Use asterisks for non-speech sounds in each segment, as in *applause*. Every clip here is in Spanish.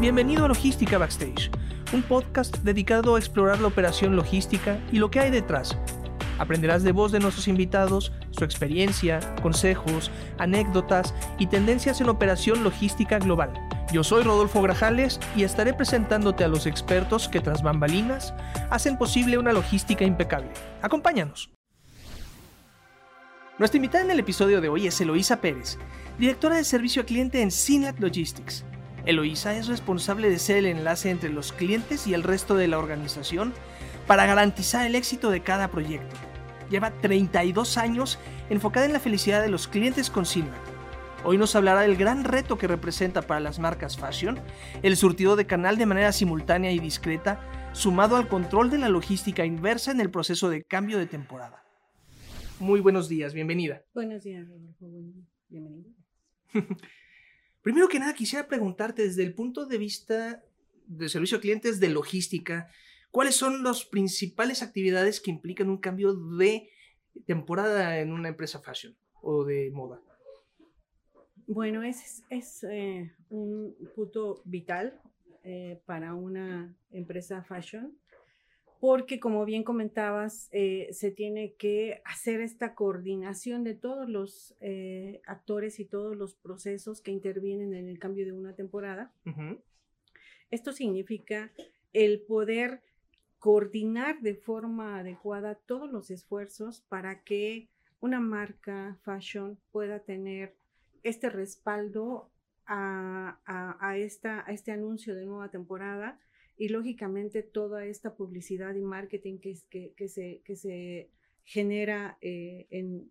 Bienvenido a Logística Backstage, un podcast dedicado a explorar la operación logística y lo que hay detrás. Aprenderás de voz de nuestros invitados su experiencia, consejos, anécdotas y tendencias en operación logística global. Yo soy Rodolfo Grajales y estaré presentándote a los expertos que tras bambalinas hacen posible una logística impecable. Acompáñanos. Nuestra invitada en el episodio de hoy es Eloísa Pérez, directora de servicio a cliente en Sinat Logistics. Eloísa es responsable de ser el enlace entre los clientes y el resto de la organización para garantizar el éxito de cada proyecto. Lleva 32 años enfocada en la felicidad de los clientes con Sinat. Hoy nos hablará del gran reto que representa para las marcas fashion el surtido de canal de manera simultánea y discreta, sumado al control de la logística inversa en el proceso de cambio de temporada. Muy buenos días, bienvenida. Buenos días, Rodolfo. Bienvenido. *laughs* Primero que nada, quisiera preguntarte desde el punto de vista de servicio a clientes de logística, ¿cuáles son las principales actividades que implican un cambio de temporada en una empresa fashion o de moda? Bueno, es, es eh, un punto vital eh, para una empresa fashion porque como bien comentabas, eh, se tiene que hacer esta coordinación de todos los eh, actores y todos los procesos que intervienen en el cambio de una temporada. Esto significa el poder coordinar de forma adecuada todos los esfuerzos para que una marca fashion pueda tener este respaldo a, esta, a este anuncio de nueva temporada y lógicamente toda esta publicidad y marketing que, que, se, que se genera eh, en,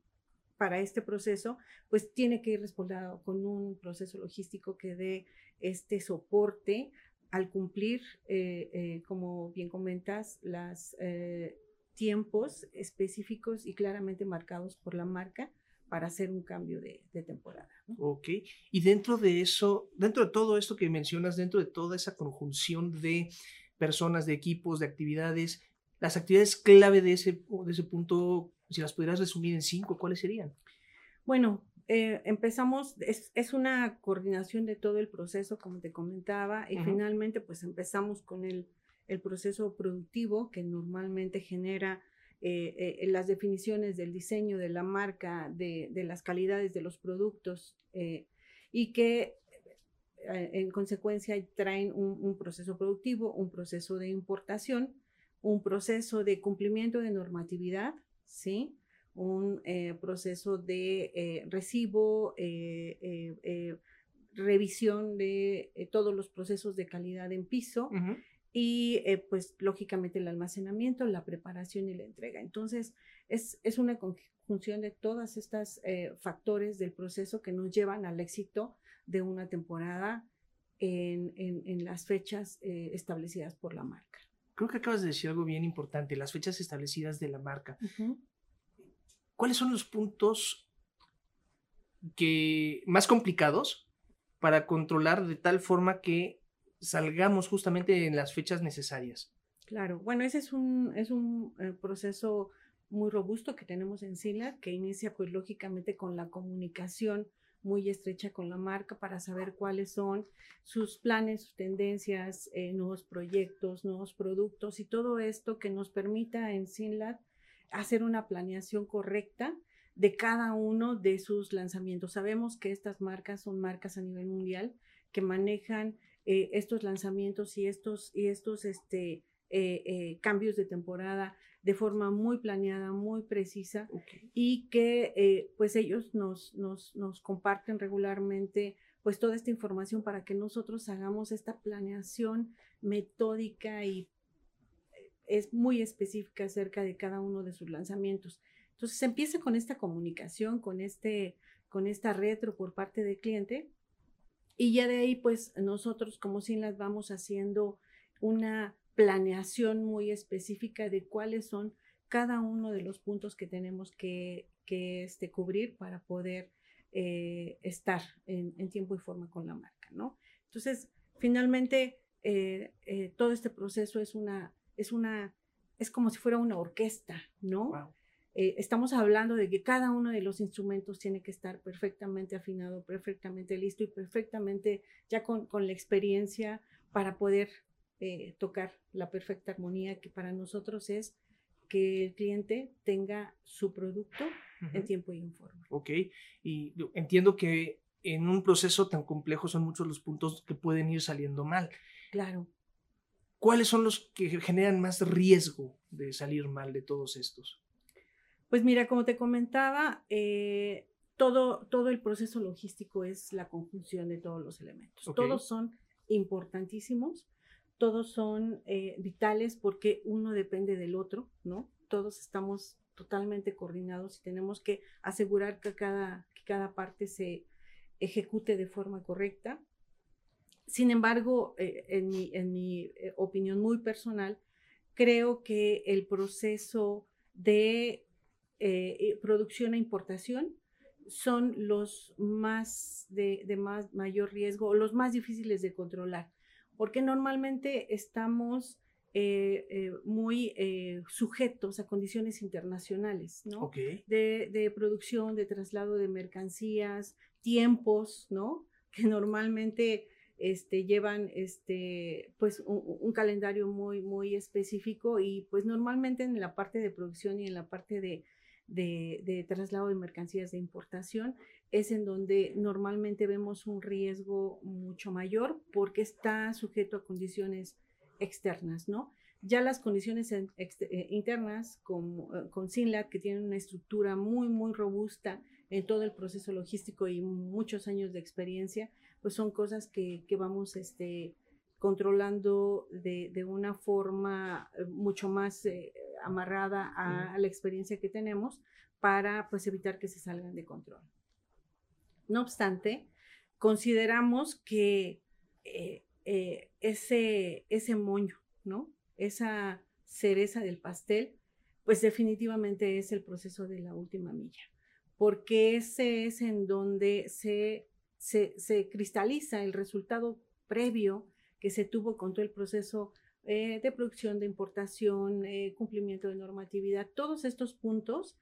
para este proceso, pues tiene que ir respaldado con un proceso logístico que dé este soporte al cumplir, eh, eh, como bien comentas, los tiempos específicos y claramente marcados por la marca para hacer un cambio de, temporada. Ok, y dentro de eso, dentro de todo esto que mencionas, dentro de toda esa conjunción de personas, de equipos, de actividades, las actividades clave de ese, de ese punto, si las pudieras resumir en cinco, ¿cuáles serían? Bueno, eh, empezamos, es, es, una coordinación de todo el proceso, como te comentaba, y finalmente pues empezamos con el, el proceso productivo que normalmente genera eh, eh, las definiciones del diseño de la marca, de, las calidades de los productos eh, y que en consecuencia traen un, proceso productivo, un proceso de importación, un proceso de cumplimiento de normatividad, ¿sí? un proceso de recibo, revisión de todos los procesos de calidad en piso y eh, pues lógicamente el almacenamiento, la preparación y la entrega. Entonces es, es una conjunción de todas estas eh, factores del proceso que nos llevan al éxito de una temporada en, en, las fechas eh, establecidas por la marca. Creo que acabas de decir algo bien importante, las fechas establecidas de la marca. ¿Cuáles son los puntos que, más complicados para controlar de tal forma que salgamos justamente en las fechas necesarias. Claro, bueno, ese es un, es un eh, proceso muy robusto que tenemos en SILA, que inicia pues lógicamente con la comunicación muy estrecha con la marca para saber cuáles son sus planes, sus tendencias, eh, nuevos proyectos, nuevos productos y todo esto que nos permita en SINLAT hacer una planeación correcta de cada uno de sus lanzamientos. Sabemos que estas marcas son marcas a nivel mundial que manejan eh, estos lanzamientos y estos, y estos este, eh, eh, cambios de temporada de forma muy planeada, muy precisa y que pues ellos nos, nos, nos, comparten regularmente pues toda esta información para que nosotros hagamos esta planeación metódica y es muy específica acerca de cada uno de sus lanzamientos. Entonces se empieza con esta comunicación, con, este, con esta retro por parte del cliente y ya de ahí, pues nosotros como las vamos haciendo una planeación muy específica de cuáles son cada uno de los puntos que tenemos que, que este, cubrir para poder eh, estar en, tiempo y forma con la marca, ¿no? Entonces, finalmente, eh, eh, todo este proceso es una, es una, es como si fuera una orquesta, ¿no? Eh, estamos hablando de que cada uno de los instrumentos tiene que estar perfectamente afinado, perfectamente listo y perfectamente ya con, la experiencia para poder eh, tocar la perfecta armonía que para nosotros es que el cliente tenga su producto en tiempo y en forma. Ok, y entiendo que en un proceso tan complejo son muchos los puntos que pueden ir saliendo mal. Claro. ¿Cuáles son los que generan más riesgo de salir mal de todos estos? Pues mira, como te comentaba, eh, todo, todo el proceso logístico es la conjunción de todos los elementos. Todos son importantísimos, todos son eh, vitales porque uno depende del otro, ¿no? Todos estamos totalmente coordinados y tenemos que asegurar que cada, que cada parte se ejecute de forma correcta. Sin embargo, eh, en mi, en mi opinión muy personal, creo que el proceso de eh, eh, producción e importación son los más de, más mayor riesgo o los más difíciles de controlar, porque normalmente estamos eh, muy sujetos a condiciones internacionales, ¿no? De, de, producción, de traslado de mercancías, tiempos, ¿no? *laughs* Que normalmente este, llevan este, pues un, calendario muy, muy específico y pues normalmente en la parte de producción y en la parte de, de, traslado de mercancías de importación es en donde normalmente vemos un riesgo mucho mayor porque está sujeto a condiciones externas, ¿no? Ya las condiciones eh, internas con, eh, con SINLAT, que tienen una estructura muy, muy robusta en todo el proceso logístico y muchos años de experiencia, pues son cosas que, que vamos este, controlando de, de, una forma eh, mucho más amarrada a, la experiencia que tenemos para pues evitar que se salgan de control. No obstante, consideramos que eh, eh, ese, ese moño, ¿no? Esa cereza del pastel, pues definitivamente es el proceso de la última milla, porque ese es en donde se, se, se cristaliza el resultado previo que se tuvo con todo el proceso eh, de producción, de importación, eh, cumplimiento de normatividad, todos estos puntos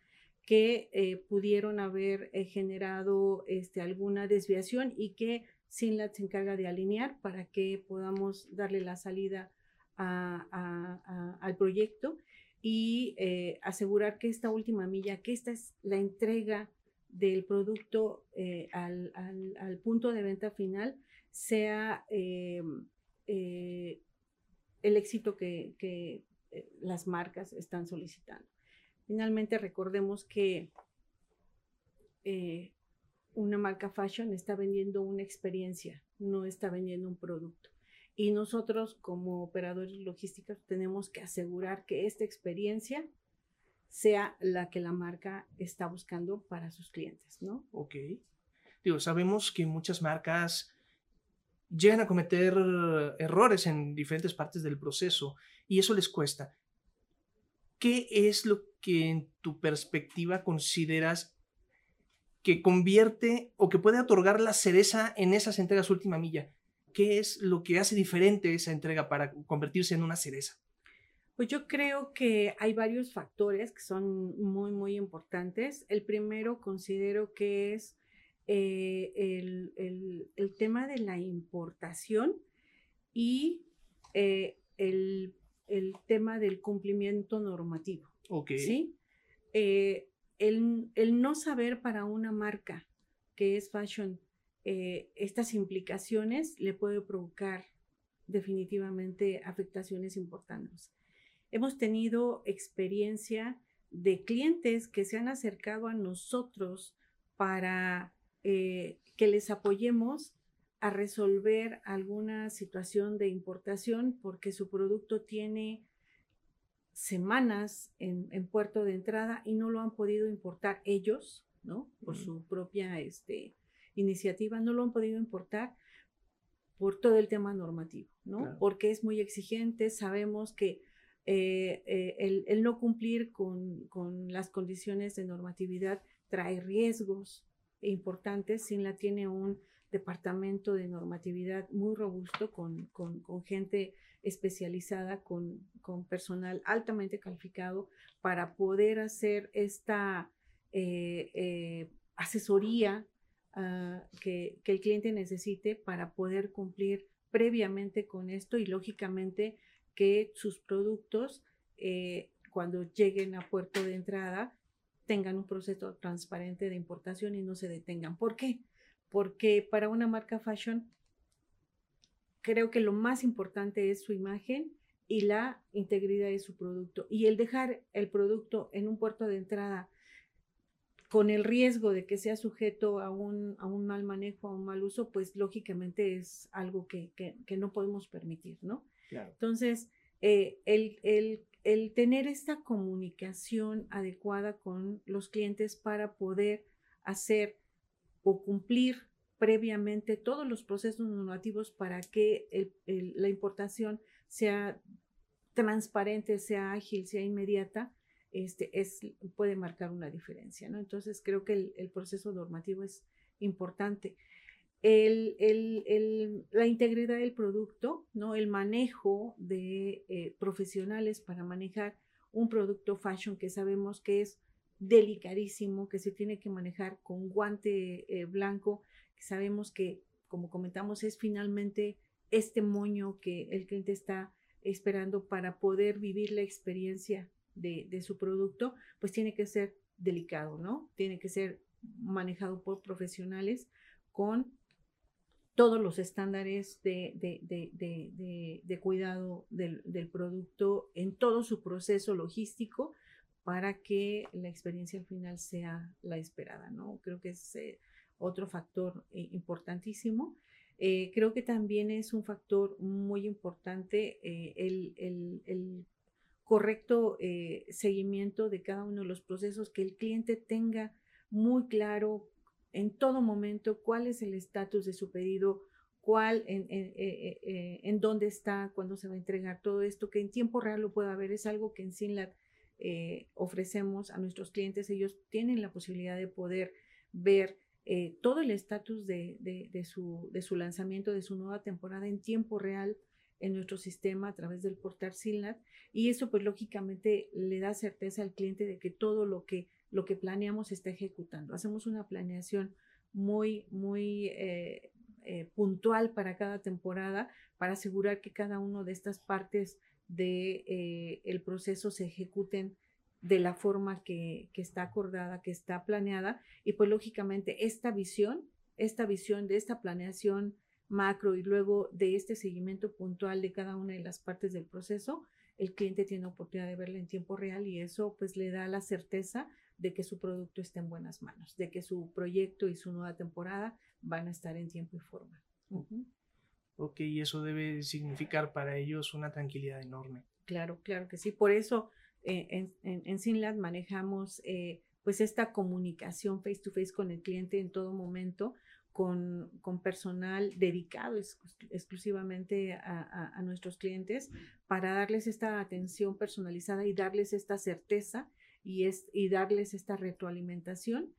que eh, pudieron haber generado este, alguna desviación y que SINLAT se encarga de alinear para que podamos darle la salida al proyecto y asegurar que esta última milla, que esta es la entrega del producto al, al, punto de venta final, sea el éxito que, eh, las marcas están solicitando. Finalmente, recordemos que eh, una marca fashion está vendiendo una experiencia, no está vendiendo un producto. Y nosotros como operadores logísticos tenemos que asegurar que esta experiencia sea la que la marca está buscando para sus clientes, ¿no? Ok. Digo, sabemos que muchas marcas llegan a cometer errores en diferentes partes del proceso y eso les cuesta. ¿Qué es lo que en tu perspectiva consideras que convierte o que puede otorgar la cereza en esas entregas última milla? ¿Qué es lo que hace diferente esa entrega para convertirse en una cereza? Pues yo creo que hay varios factores que son muy, muy importantes. El primero considero que es eh, el, tema de la importación y eh, el, tema del cumplimiento normativo. Ok. ¿sí? Eh, el, no saber para una marca que es fashion estas implicaciones le puede provocar definitivamente afectaciones importantes. Hemos tenido experiencia de clientes que se han acercado a nosotros para eh, que les apoyemos a resolver alguna situación de importación porque su producto tiene semanas en, puerto de entrada y no lo han podido importar ellos, ¿no? Por su propia este, iniciativa, no lo han podido importar por todo el tema normativo, ¿no? Porque es muy exigente, sabemos que eh, eh, el, no cumplir con, con, las condiciones de normatividad trae riesgos, importantes. SINLA tiene un departamento de normatividad muy robusto con, gente especializada, con, personal altamente calificado para poder hacer esta eh, eh, asesoría ah, que, el cliente necesite para poder cumplir previamente con esto y lógicamente que sus productos eh, cuando lleguen a puerto de entrada tengan un proceso transparente de importación y no se detengan. ¿Por qué? Porque para una marca fashion creo que lo más importante es su imagen y la integridad de su producto. Y el dejar el producto en un puerto de entrada con el riesgo de que sea sujeto a un, a un mal manejo, a un mal uso, pues lógicamente es algo que, no podemos permitir, ¿no? Entonces, eh, el, el, tener esta comunicación adecuada con los clientes para poder hacer o cumplir previamente todos los procesos normativos para que la importación sea transparente, sea ágil, sea inmediata, este, es, puede marcar una diferencia, ¿no? Entonces creo que el, proceso normativo es importante. La integridad del producto, ¿no? El manejo de eh, profesionales para manejar un producto fashion que sabemos que es delicadísimo, que se tiene que manejar con guante eh, blanco, que sabemos que, como comentamos, es finalmente este moño que el cliente está esperando para poder vivir la experiencia de, su producto, pues tiene que ser delicado, ¿no? Tiene que ser manejado por profesionales con todos los estándares de, cuidado del, producto en todo su proceso logístico para que la experiencia al final sea la esperada, ¿no? Creo que es eh, otro factor eh, importantísimo. Eh, creo que también es un factor muy importante el, correcto seguimiento de cada uno de los procesos, que el cliente tenga muy claro en todo momento cuál es el estatus de su pedido, cuál, en, en, dónde está, cuándo se va a entregar, todo esto, que en tiempo real lo pueda ver, es algo que en SINLAT ofrecemos a nuestros clientes. Ellos tienen la posibilidad de poder ver eh, todo el estatus de, su, de, su, lanzamiento, de su nueva temporada en tiempo real en nuestro sistema a través del portal SINLAT y eso pues lógicamente le da certeza al cliente de que todo lo que, lo que planeamos está ejecutando. Hacemos una planeación muy, muy eh, eh, puntual para cada temporada para asegurar que cada una de estas partes del el proceso se ejecuten de la forma que, está acordada, que está planeada. Y pues lógicamente esta visión, esta visión de esta planeación macro y luego de este seguimiento puntual de cada una de las partes del proceso, el cliente tiene oportunidad de verla en tiempo real y eso pues le da la certeza de que su producto está en buenas manos, de que su proyecto y su nueva temporada van a estar en tiempo y forma. Ok, y eso debe significar para ellos una tranquilidad enorme. Claro, claro que sí. Por eso en, en, Sinlad manejamos eh, pues esta comunicación face to face con el cliente en todo momento, con, con personal dedicado exclusivamente a, a, nuestros clientes para darles esta atención personalizada y darles esta certeza y, es, y darles esta retroalimentación,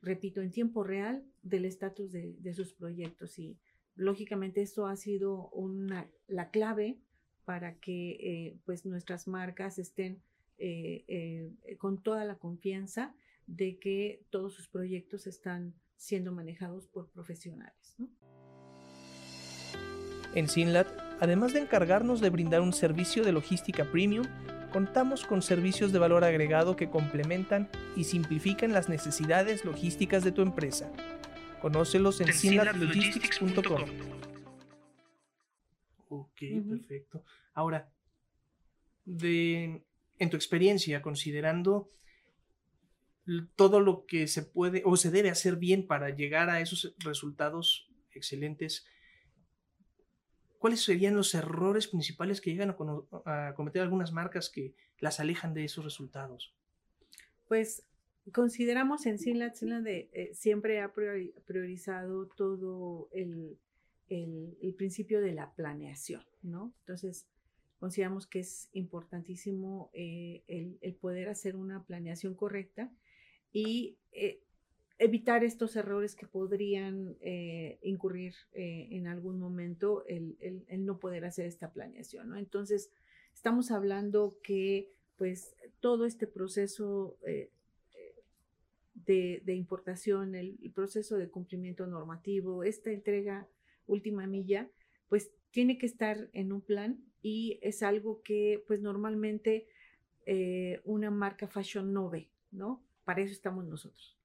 repito, en tiempo real del estatus de, de, sus proyectos. Y lógicamente esto ha sido una, la clave para que eh, pues nuestras marcas estén eh, eh, con toda la confianza de que todos sus proyectos están siendo manejados por profesionales. En Sinlat, además de encargarnos de brindar un servicio de logística premium, contamos con servicios de valor agregado que complementan y simplifican las necesidades logísticas de tu empresa. Conócelos en sinlatlogistics.com. Ok, perfecto. Ahora, de, en tu experiencia, considerando todo lo que se puede o se debe hacer bien para llegar a esos resultados excelentes, ¿cuáles serían los errores principales que llegan a, cometer algunas marcas que las alejan de esos resultados? Pues consideramos en Sinlat, Sinlat de, eh, siempre ha priorizado todo el, el, principio de la planeación, ¿no? Entonces, consideramos que es importantísimo eh, el, poder hacer una planeación correcta y eh, evitar estos errores que podrían eh, incurrir en algún momento el, no poder hacer esta planeación. ¿no? Entonces, estamos hablando que pues todo este proceso de, importación, el, proceso de cumplimiento normativo, esta entrega última milla, pues tiene que estar en un plan y es algo que pues normalmente eh, una marca fashion no ve, ¿no? Para eso estamos nosotros,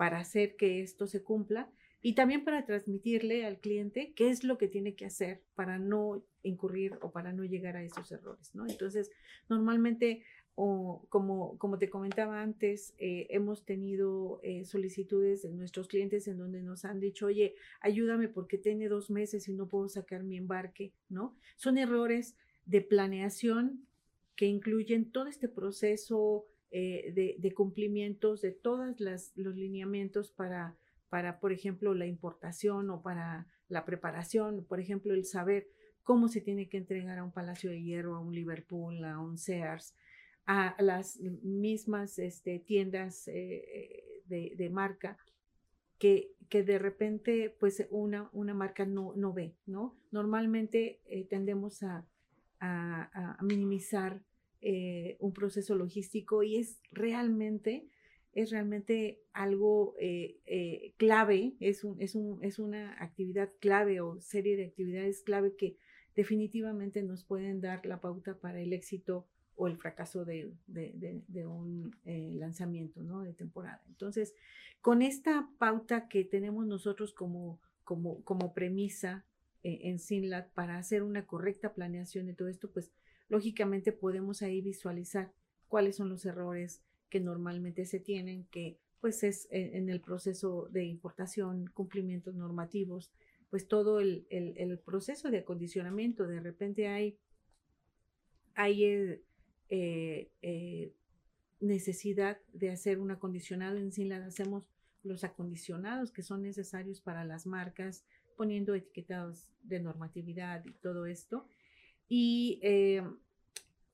para hacer que esto se cumpla y también para transmitirle al cliente qué es lo que tiene que hacer para no incurrir o para no llegar a esos errores, ¿no? Entonces, normalmente o como, como te comentaba antes, eh, hemos tenido eh, solicitudes de nuestros clientes en donde nos han dicho, oye, ayúdame porque tiene dos meses y no puedo sacar mi embarque, ¿no? Son errores de planeación que incluyen todo este proceso eh, de, de, cumplimientos de todos los lineamientos para, para, por ejemplo, la importación o para la preparación, por ejemplo, el saber cómo se tiene que entregar a un Palacio de Hierro, a un Liverpool, a un Sears, a las mismas este, tiendas eh, de, marca que, que, de repente pues una, una marca no, no ve, ¿no? Normalmente eh, tendemos a, a, minimizar eh, un proceso logístico y es realmente, es realmente algo clave, es, un, es, un, es una actividad clave o serie de actividades clave que definitivamente nos pueden dar la pauta para el éxito o el fracaso de, un eh, lanzamiento ¿no? de temporada. Entonces, con esta pauta que tenemos nosotros como, como, como premisa eh, en SINLAT para hacer una correcta planeación de todo esto, pues lógicamente podemos ahí visualizar cuáles son los errores que normalmente se tienen, que pues es en, el proceso de importación, cumplimientos normativos, pues todo el, el, proceso de acondicionamiento, de repente hay, hay eh, eh, eh, necesidad de hacer un acondicionado. En sí hacemos los acondicionados que son necesarios para las marcas, poniendo etiquetados de normatividad y todo esto. Y eh,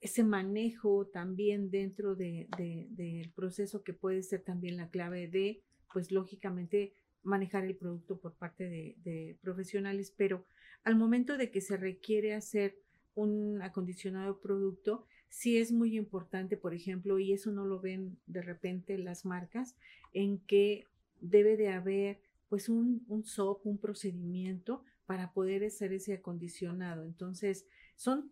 ese manejo también dentro del proceso que puede ser también la clave de, pues lógicamente, manejar el producto por parte de, de profesionales, pero al momento de que se requiere hacer un acondicionado producto, sí es muy importante, por ejemplo, y eso no lo ven de repente las marcas, en que debe de haber pues un, un SOP, un procedimiento para poder hacer ese acondicionado. Entonces, son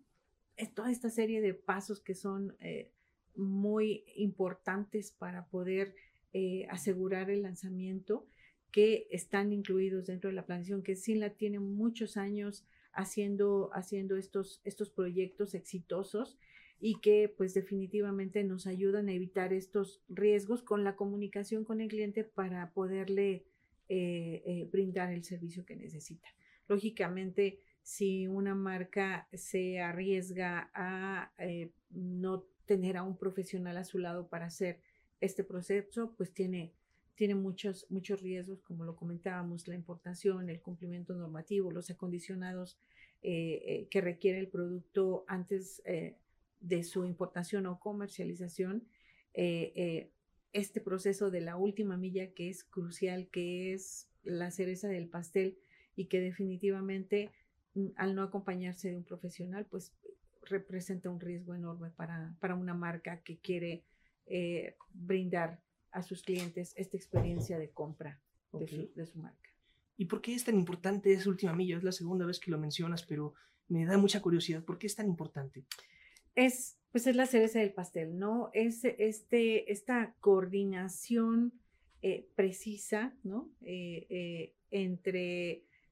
toda esta serie de pasos que son eh, muy importantes para poder eh, asegurar el lanzamiento que están incluidos dentro de la planeación, que la tiene muchos años haciendo, haciendo estos, estos proyectos exitosos y que pues definitivamente nos ayudan a evitar estos riesgos con la comunicación con el cliente para poderle eh, eh, brindar el servicio que necesita. Lógicamente, si una marca se arriesga a eh, no tener a un profesional a su lado para hacer este proceso, pues tiene, tiene muchos, muchos riesgos, como lo comentábamos, la importación, el cumplimiento normativo, los acondicionados que requiere el producto antes de su importación o comercialización, eh, eh, este proceso de la última milla que es crucial, que es la cereza del pastel y que definitivamente al no acompañarse de un profesional, pues representa un riesgo enorme para, para una marca que quiere eh, brindar a sus clientes esta experiencia de compra de, su, de, su, marca. ¿Y por qué es tan importante esa última milla? Es la segunda vez que lo mencionas, pero me da mucha curiosidad. ¿Por qué es tan importante? es, pues es la cereza del pastel, ¿no? Es este, esta coordinación eh, precisa, ¿no? Eh,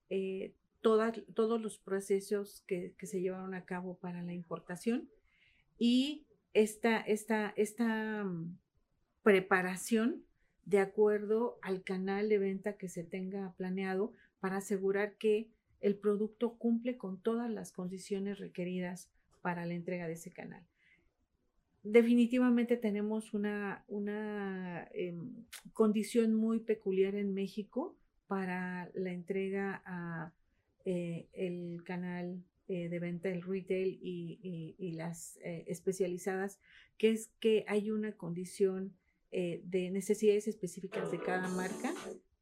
eh, todos los procesos que, se llevaron a cabo para la importación y esta, esta, esta mm, preparación de acuerdo al canal de venta que se tenga planeado para asegurar que el producto cumple con todas las condiciones requeridas para la entrega de ese canal. Definitivamente tenemos una, una em, condición muy peculiar en México para la entrega a eh, el canal eh, de venta, el retail y, las eh, especializadas, que es que hay una condición de necesidades específicas de cada marca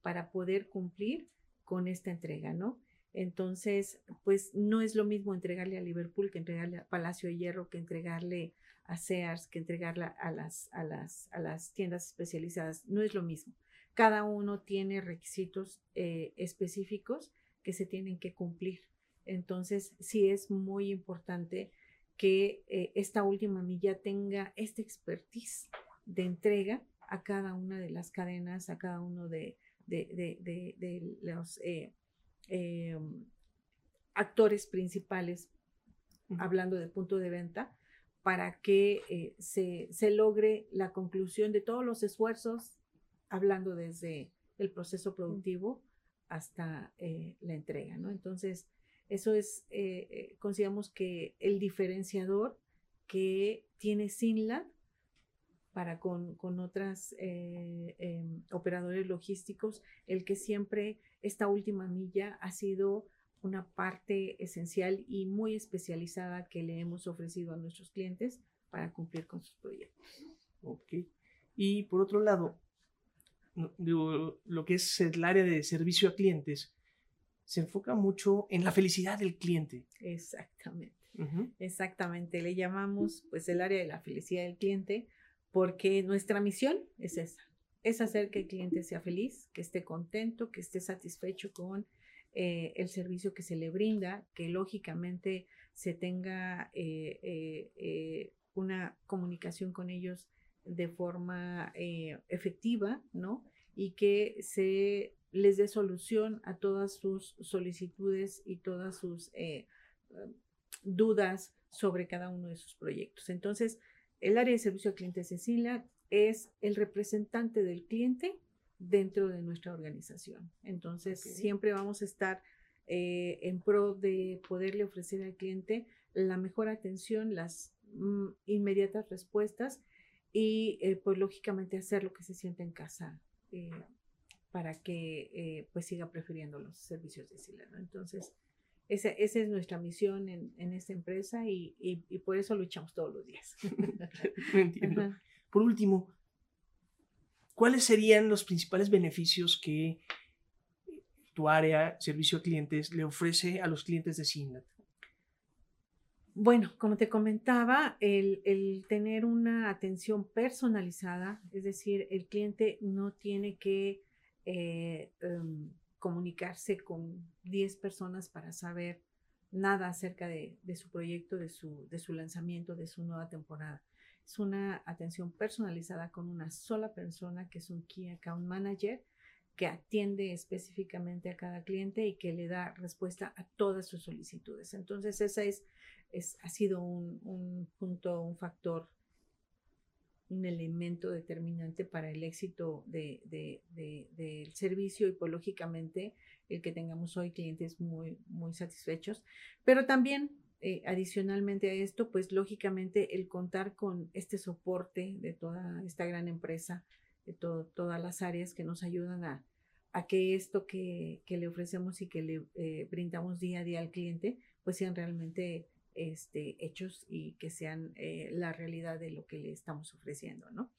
para poder cumplir con esta entrega, ¿no? Entonces, pues no es lo mismo entregarle a Liverpool que entregarle a Palacio de Hierro, que entregarle a Sears, que entregarle a las, a las, a las tiendas especializadas. No es lo mismo. Cada uno tiene requisitos específicos que se tienen que cumplir. Entonces, sí es muy importante que eh, esta última milla tenga esta expertise de entrega a cada una de las cadenas, a cada uno de, de, los eh, em, actores principales, hablando de punto de venta, para que eh, se, se, logre la conclusión de todos los esfuerzos, hablando desde el proceso productivo hasta eh, la entrega, ¿no? Entonces, eso es, consideramos que el diferenciador que tiene SINLAB para con, con otras eh, operadores logísticos, el que siempre esta última milla ha sido una parte esencial y muy especializada que le hemos ofrecido a nuestros clientes para cumplir con sus proyectos. Ok. Y por otro lado, lo que es el área de servicio a clientes se enfoca mucho en la felicidad del cliente. Exactamente. Exactamente. Le llamamos pues el área de la felicidad del cliente porque nuestra misión es esa, es hacer que el cliente sea feliz, que esté contento, que esté satisfecho con eh, el servicio que se le brinda, que lógicamente se tenga eh, eh, una comunicación con ellos de forma efectiva, ¿no? Y que se les dé solución a todas sus solicitudes y todas sus dudas sobre cada uno de sus proyectos. Entonces, el área de servicio al cliente Cecilia es el representante del cliente dentro de nuestra organización. Entonces, siempre vamos a estar eh, en pro de poderle ofrecer al cliente la mejor atención, las mm, inmediatas respuestas y, eh, pues, lógicamente hacer lo que se siente en casa eh, para que, pues, siga prefiriendo los servicios de Sila. Entonces, esa, esa es nuestra misión en, en esta empresa y, y, por eso luchamos todos los días. *laughs* entiendo. Por último, ¿cuáles serían los principales beneficios que tu área, servicio a clientes, le ofrece a los clientes de Sinat? Bueno, como te comentaba, el, tener una atención personalizada, es decir, el cliente no tiene que eh, em, comunicarse con 10 personas para saber nada acerca de, su proyecto, de su, de su lanzamiento, de su nueva temporada. Es una atención personalizada con una sola persona que es un Key Account Manager que atiende específicamente a cada cliente y que le da respuesta a todas sus solicitudes. Entonces, ese es, es ha sido un, un punto, un factor un elemento determinante para el éxito del servicio y lógicamente el que tengamos hoy clientes muy, muy satisfechos. Pero también eh, adicionalmente a esto, pues lógicamente el contar con este soporte de toda esta gran empresa, de todas las áreas que nos ayudan a, a que esto que, que, le ofrecemos y que le eh, brindamos día a día al cliente, pues sean realmente este, hechos y que sean eh, la realidad de lo que le estamos ofreciendo, ¿no?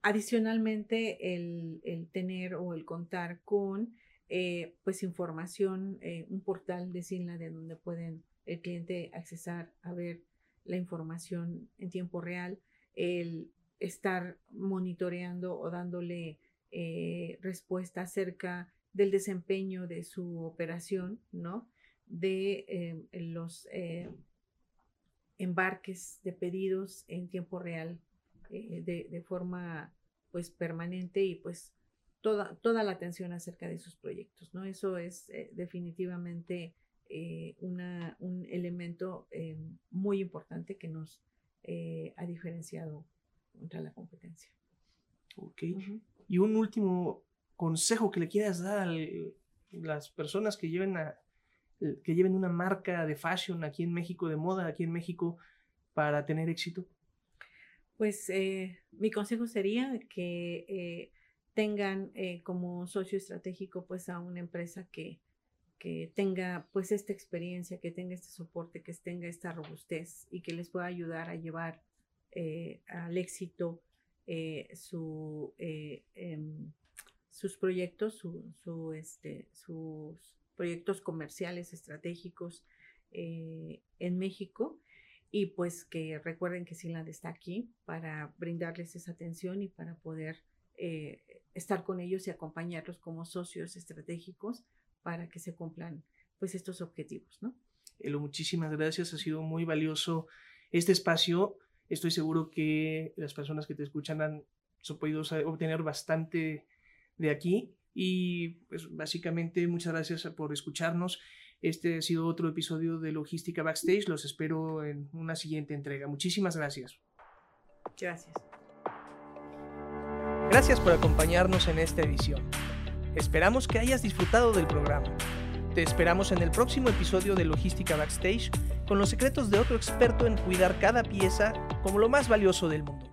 Adicionalmente, el, tener o el contar con eh, pues información, eh, un portal de Sinla de donde pueden el cliente accesar a ver la información en tiempo real, el estar monitoreando o dándole respuesta acerca del desempeño de su operación, ¿no? De eh, los eh, embarques de pedidos en tiempo real eh, de, forma pues permanente y pues toda, toda la atención acerca de sus proyectos, ¿no? Eso es definitivamente una, un elemento muy importante que nos ha diferenciado contra la competencia. Ok. Y un último consejo que le quieras dar a las personas que lleven a, eh, que lleven una marca de fashion aquí en México, de moda aquí en México, para tener éxito? Pues eh, mi consejo sería que eh, tengan como socio estratégico pues a una empresa que, que tenga pues esta experiencia, que tenga este soporte, que tenga esta robustez y que les pueda ayudar a llevar al éxito su, em, sus proyectos, su, este, sus proyectos comerciales estratégicos eh, en México y pues que recuerden que Sinland está aquí para brindarles esa atención y para poder eh, estar con ellos y acompañarlos como socios estratégicos para que se cumplan pues estos objetivos, ¿no? Elo, muchísimas gracias, ha sido muy valioso este espacio. Estoy seguro que las personas que te escuchan han podido obtener bastante de aquí y pues básicamente muchas gracias por escucharnos. Este ha sido otro episodio de Logística Backstage. Los espero en una siguiente entrega. Muchísimas gracias. Gracias. Gracias por acompañarnos en esta edición. Esperamos que hayas disfrutado del programa. Te esperamos en el próximo episodio de Logística Backstage con los secretos de otro experto en cuidar cada pieza como lo más valioso del mundo.